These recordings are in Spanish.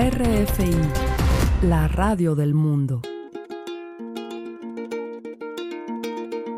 RFI, la radio del mundo.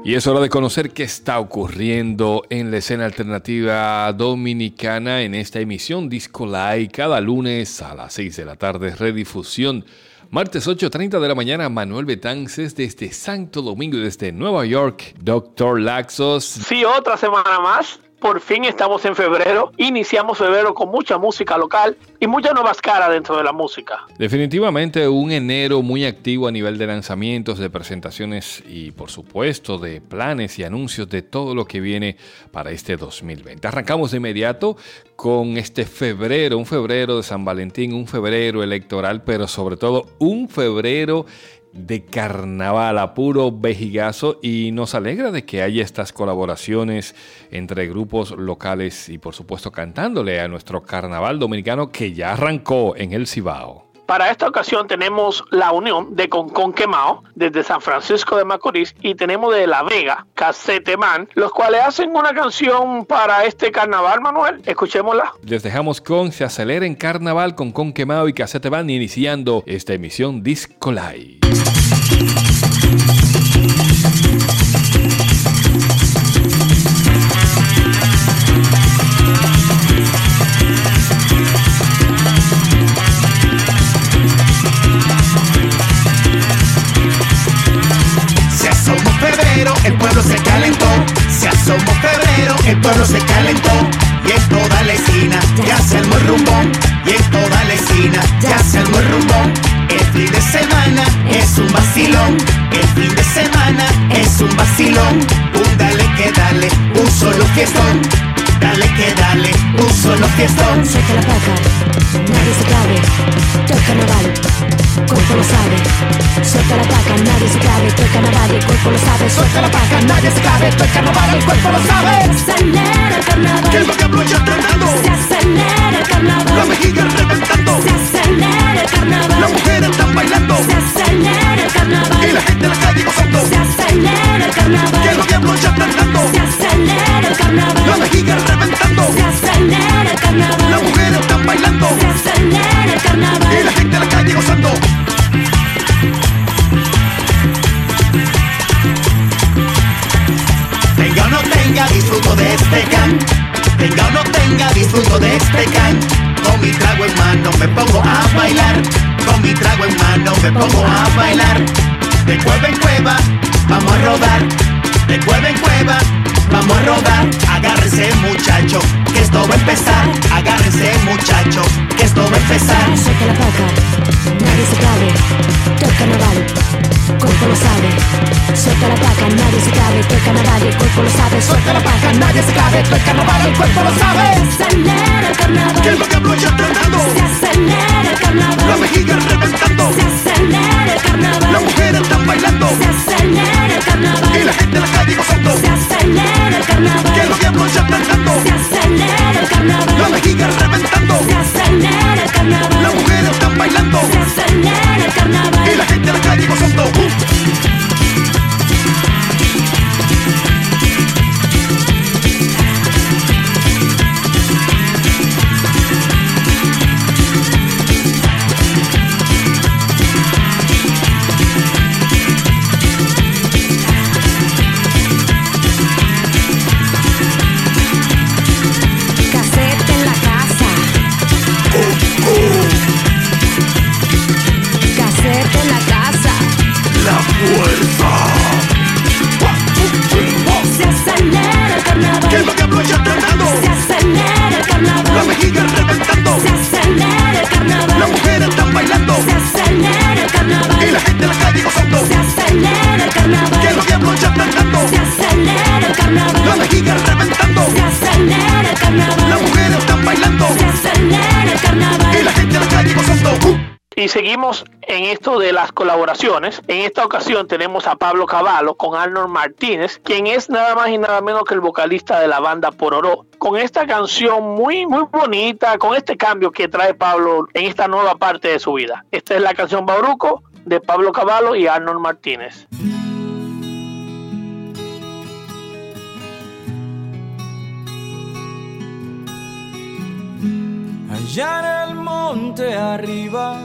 Y es hora de conocer qué está ocurriendo en la escena alternativa dominicana en esta emisión Disco Live cada lunes a las 6 de la tarde, redifusión. Martes 8.30 de la mañana, Manuel Betances desde Santo Domingo y desde Nueva York, Doctor Laxos. Sí, otra semana más por fin estamos en febrero. Iniciamos febrero con mucha música local y muchas nuevas caras dentro de la música. Definitivamente un enero muy activo a nivel de lanzamientos, de presentaciones y por supuesto de planes y anuncios de todo lo que viene para este 2020. Arrancamos de inmediato con este febrero, un febrero de San Valentín, un febrero electoral, pero sobre todo un febrero de carnaval a puro vejigazo y nos alegra de que haya estas colaboraciones entre grupos locales y por supuesto cantándole a nuestro carnaval dominicano que ya arrancó en el Cibao. Para esta ocasión tenemos la unión de Concon Quemao desde San Francisco de Macorís y tenemos de La Vega, Casete Man, los cuales hacen una canción para este carnaval, Manuel. Escuchémosla. Les dejamos con Se acelera en carnaval con Con Quemao y Casete Man iniciando esta emisión Disco ハハハハ! Fiestón. Saca la sabe. Suelta la paca, nadie se cabe. Todo el carnaval, el cuerpo lo sabe. Suelta la paca, nadie se cabe. Todo el carnaval, el cuerpo lo sabe. Se acelera el carnaval. Que el diablo ya tratando. Se acelera el carnaval. La vejiga reventando. Se acelera el carnaval. Las mujeres están bailando. Se acelera el carnaval. Y la gente en la calle gozando. Se acelera el carnaval. Que los diablos ya están dando. Se acelera el carnaval. La vejiga reventando. Se acelera el carnaval. Las mujeres están bailando. Se acelera el carnaval. Y la gente en la calle gozando. Tenga o no tenga, disfruto de este can. Tenga o no tenga, disfruto de este can. Con mi trago en mano me pongo a bailar. Con mi trago en mano me pongo a bailar. De cueva en cueva, vamos a rodar. De cueva en cueva, vamos a rodar. Agárrense muchacho, que esto va a empezar. Agárrense muchacho, esto va a empezar. Suelta la paca, nadie se cabe. Todo el carnaval, cuerpo lo sabe. Suelta la paca, nadie se cabe. Todo el carnaval, el cuerpo lo sabe. Suelta la paca, nadie se cabe. Todo el carnaval, el cuerpo lo sabe. Se acelera el carnaval. Que los diablos ya dando. Se acelera el carnaval. La vejiga reventando. Se acelera el carnaval. Las mujeres están bailando. Se acelera el carnaval. Y la gente en la calle gozando. Se acelera el carnaval. Seguimos en esto de las colaboraciones. En esta ocasión tenemos a Pablo Cavallo con Arnold Martínez, quien es nada más y nada menos que el vocalista de la banda Pororó. Con esta canción muy, muy bonita, con este cambio que trae Pablo en esta nueva parte de su vida. Esta es la canción Bauruco de Pablo Cavallo y Arnold Martínez. Allá en el monte arriba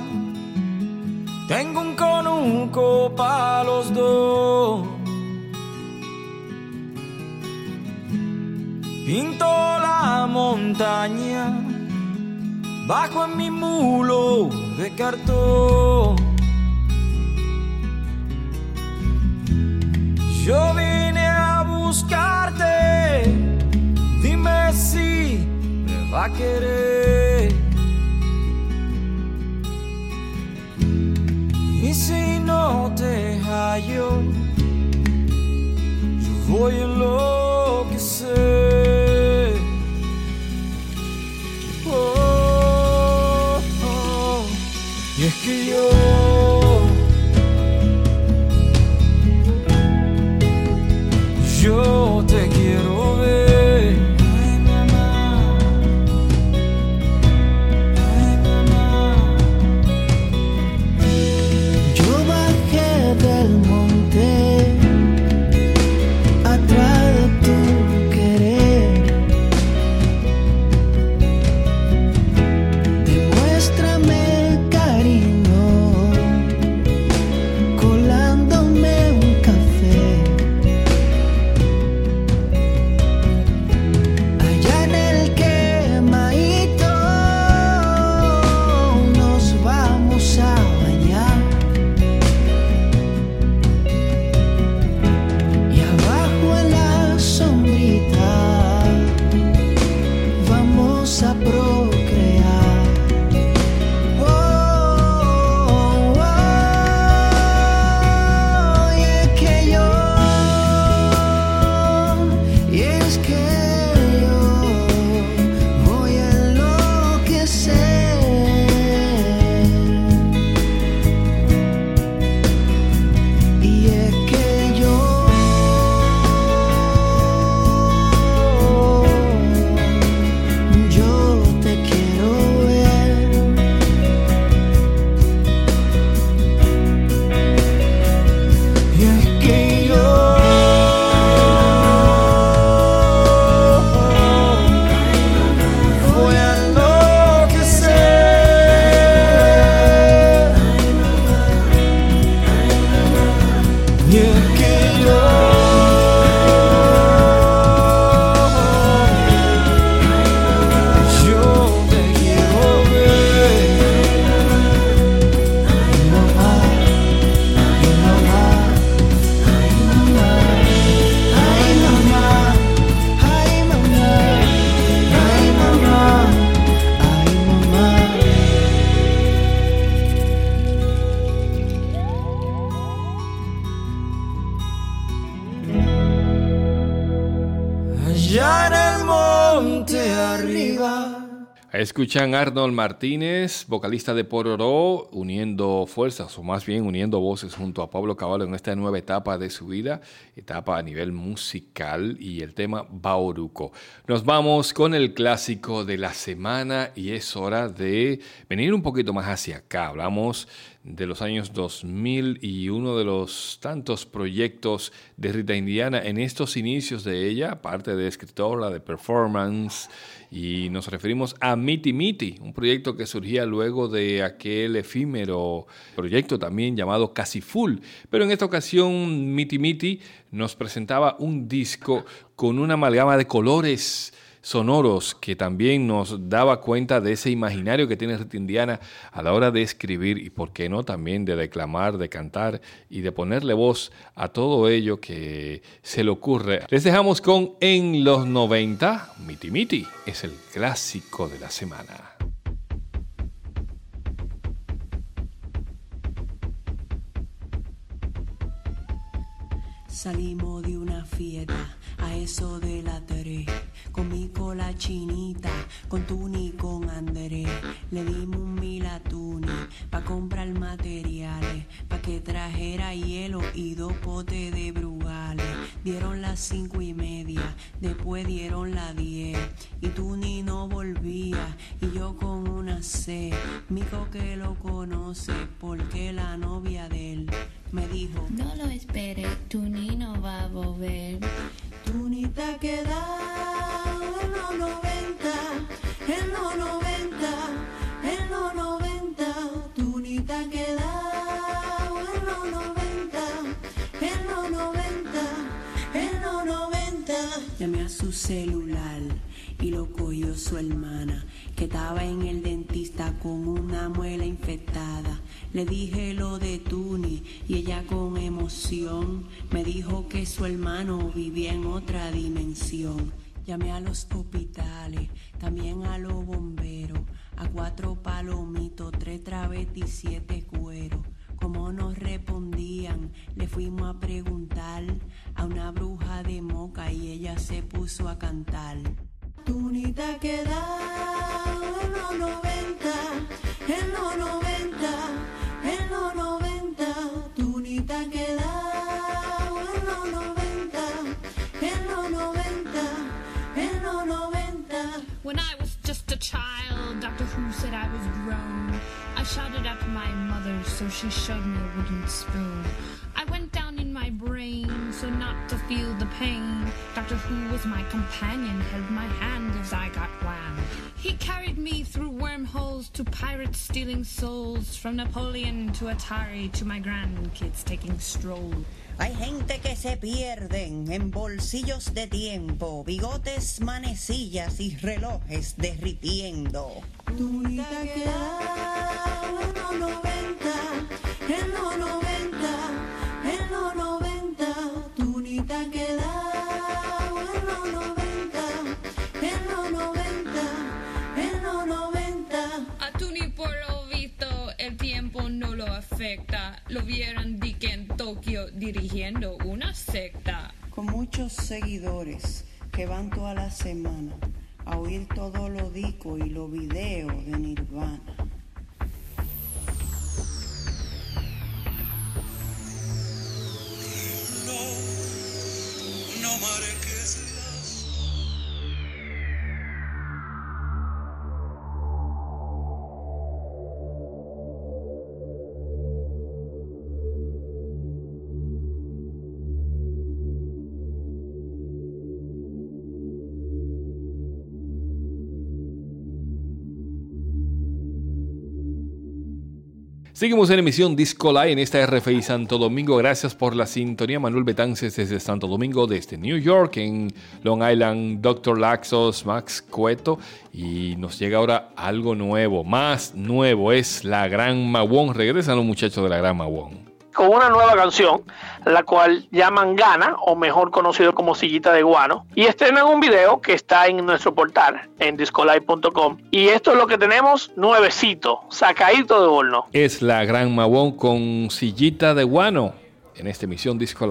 tengo un conuco para los dos. Pinto la montaña bajo en mi mulo de cartón. Yo vine a buscarte, dime si me va a querer. Te hallo, yo voy a enloquecer. Escuchan Arnold Martínez, vocalista de Pororó, uniendo fuerzas, o más bien uniendo voces junto a Pablo Caballo en esta nueva etapa de su vida, etapa a nivel musical y el tema Bauruco. Nos vamos con el clásico de la semana y es hora de venir un poquito más hacia acá. Hablamos de los años 2000 y uno de los tantos proyectos de Rita Indiana en estos inicios de ella, aparte de escritora, de performance, y nos referimos a Miti Miti, un proyecto que surgía luego de aquel efímero proyecto también llamado Casi Full. Pero en esta ocasión Miti Miti nos presentaba un disco con una amalgama de colores sonoros que también nos daba cuenta de ese imaginario que tiene Rita Indiana a la hora de escribir y por qué no también de declamar, de cantar y de ponerle voz a todo ello que se le ocurre. Les dejamos con En los 90, Miti Miti es el clásico de la semana. Salimos de una fiesta a eso de la con mi cola chinita, con Tuni con Andrés. Le dimos un mil a Tuni pa' comprar materiales, pa' que trajera hielo y dos potes de brugales. Dieron las cinco y media, después dieron las diez, y Tuni no volvía, y yo con una C. Mico que lo conoce, porque la novia de él me dijo, no lo esperes, tu ni no va a volver. Tu ni te ha quedado en los 90, en los 90, en los 90, tu ni te ha quedado en los 90, en los 90, en los 90. Llamé a su celular y lo cogió su hermana que estaba en el dentista con una muela infectada. Le dije lo de Tuni y ella con emoción me dijo que su hermano vivía en otra dimensión. Llamé a los hospitales, también a los bomberos, a cuatro palomitos, tres travetis y siete cueros. Como nos respondían, le fuimos a preguntar a una bruja de moca y ella se puso a cantar. Tú ni 90, en los 90, en los 90. Tú ni te has quedado en los 90, en los 90, en los 90. When I was just a child, Doctor Who said I was grown. I shouted at my mother, so she showed me a wooden spoon. I went down in my brain, so not to feel the pain. Doctor Who was my companion, held my hand as I got wham. He carried me through wormholes to pirates stealing souls, from Napoleon to Atari to my grandkids taking stroll. Hay gente que se pierden en bolsillos de tiempo, bigotes, manecillas y relojes derritiendo. Tunita que da, en seguidores que van toda la semana a oír todo lo dico y los videos de Nirvana. Seguimos en emisión Disco Live en esta RFI Santo Domingo. Gracias por la sintonía. Manuel Betances desde Santo Domingo, desde New York, en Long Island, Dr. Laxos, Max Cueto. Y nos llega ahora algo nuevo, más nuevo. Es la Gran Mawón. Regresan los muchachos de la Gran Mawón. Con una nueva canción, la cual llaman Gana, o mejor conocido como Sillita de Guano, y estrenan un video que está en nuestro portal, en discolive.com. Y esto es lo que tenemos nuevecito, sacadito de horno. Es la Gran Mawón con sillita de guano en esta emisión Disco.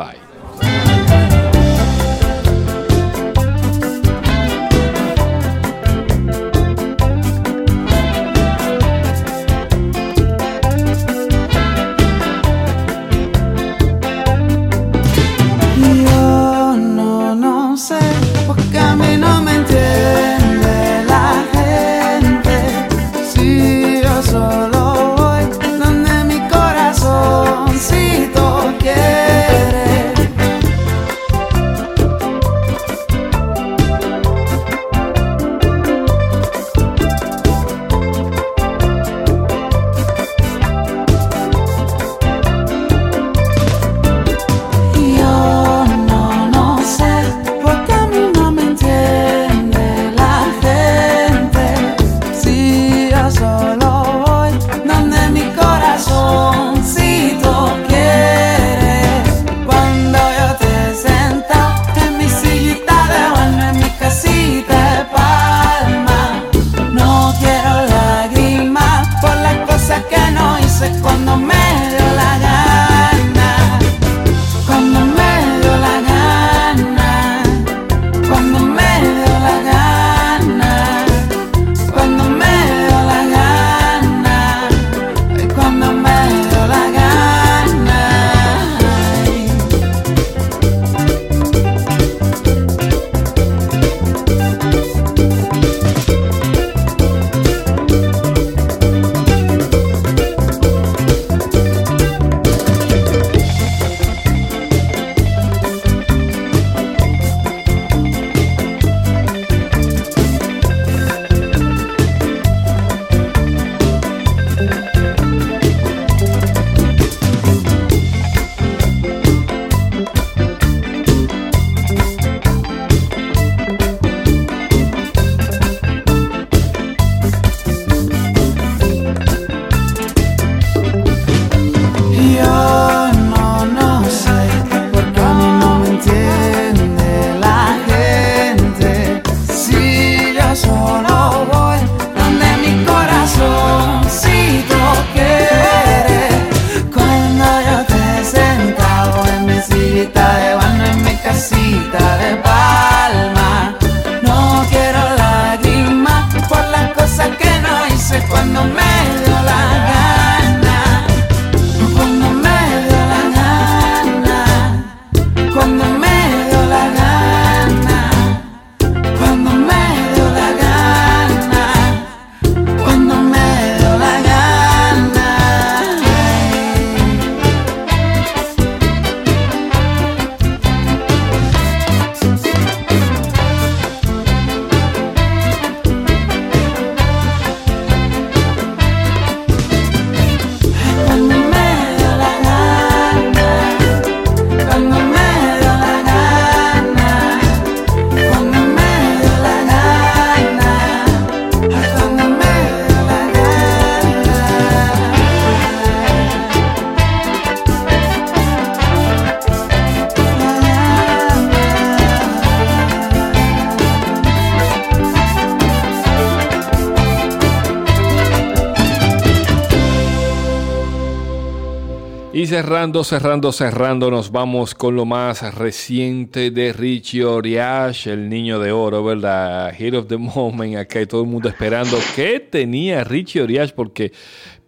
Y cerrando, cerrando, cerrando, nos vamos con lo más reciente de Richie Oriash, el niño de oro, ¿verdad? Hit of the moment, acá hay todo el mundo esperando qué tenía Richie Oriash, porque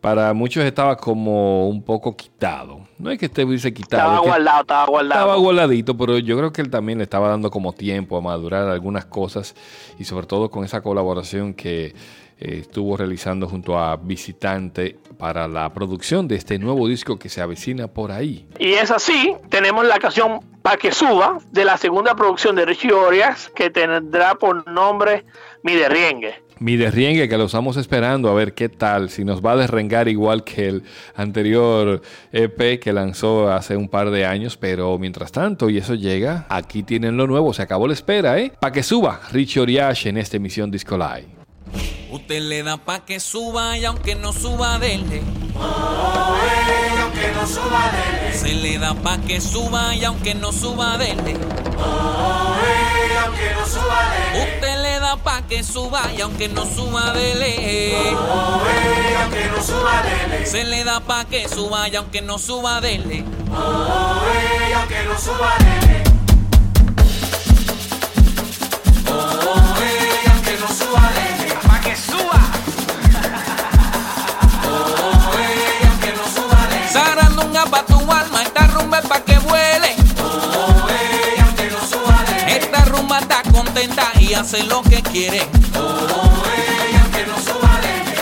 para muchos estaba como un poco quitado. No es que estuviese quitado. Estaba es que guardado, estaba guardado. Estaba guardadito, pero yo creo que él también le estaba dando como tiempo a madurar algunas cosas y sobre todo con esa colaboración que estuvo realizando junto a Visitante para la producción de este nuevo disco que se avecina por ahí. Y es así, tenemos la canción Pa' que suba de la segunda producción de Richie Orias que tendrá por nombre Mi Derriengue. Mi derriengue que lo estamos esperando a ver qué tal, si nos va a derrengar igual que el anterior EP que lanzó hace un par de años, pero mientras tanto, y eso llega, aquí tienen lo nuevo, se acabó la espera, ¿eh? Pa' que suba Richie Oriash en esta emisión Disco Live. Usted le da pa' que suba y aunque no suba, dele. aunque no suba dele, Se le da pa' que suba y aunque no suba, dele. aunque no suba dele, Usted le da pa' que suba y aunque no suba, dele. aunque no suba dele, Se le da pa' que suba y aunque no suba, dele. aunque no suba dele. aunque y hace lo que quiere.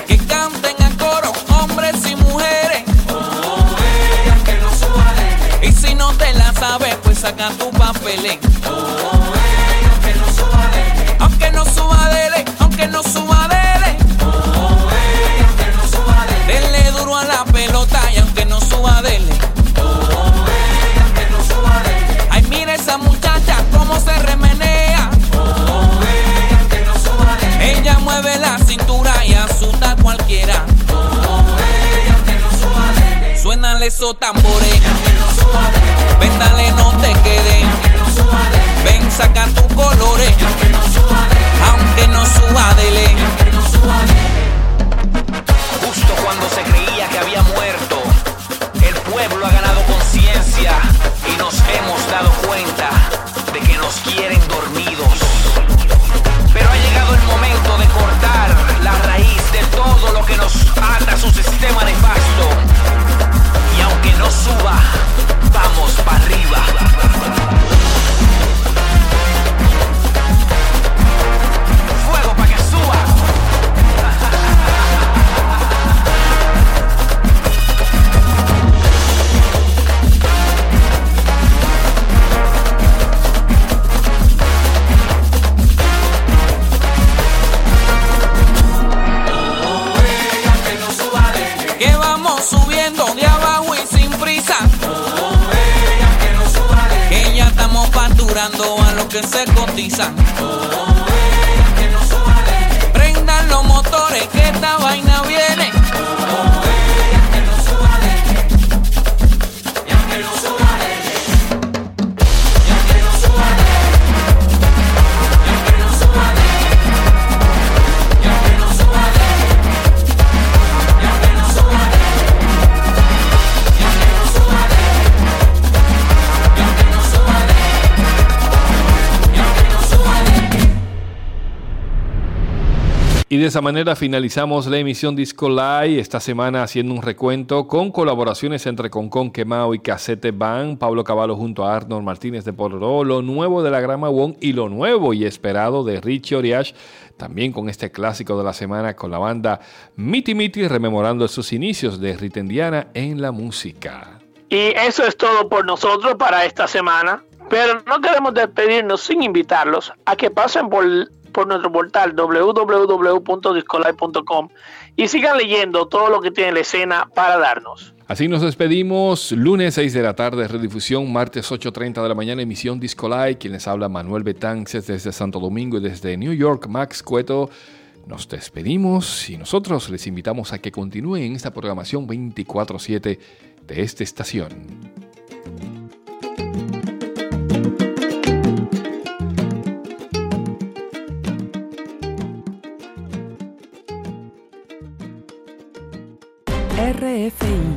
Que canten a coro, hombres y mujeres. Y si no te la sabes, pues saca tu aunque no Aunque no suba aunque no suba quiera. Aunque. Suénale esos tambores. Que se cotiza. Y de esa manera finalizamos la emisión Disco Live esta semana haciendo un recuento con colaboraciones entre Concon Quemao y Casete Band, Pablo Caballo junto a Arnold Martínez de Pororó, lo nuevo de la Grama Wong y lo nuevo y esperado de Richie Oriash, también con este clásico de la semana con la banda Miti Miti rememorando sus inicios de Ritendiana en la música. Y eso es todo por nosotros para esta semana. Pero no queremos despedirnos sin invitarlos a que pasen por, por nuestro portal www.discolai.com y sigan leyendo todo lo que tiene la escena para darnos. Así nos despedimos. Lunes 6 de la tarde, redifusión. Martes 8.30 de la mañana, emisión Disco Live. Quien les habla, Manuel Betances desde Santo Domingo y desde New York, Max Cueto. Nos despedimos y nosotros les invitamos a que continúen esta programación 24-7 de esta estación. RFI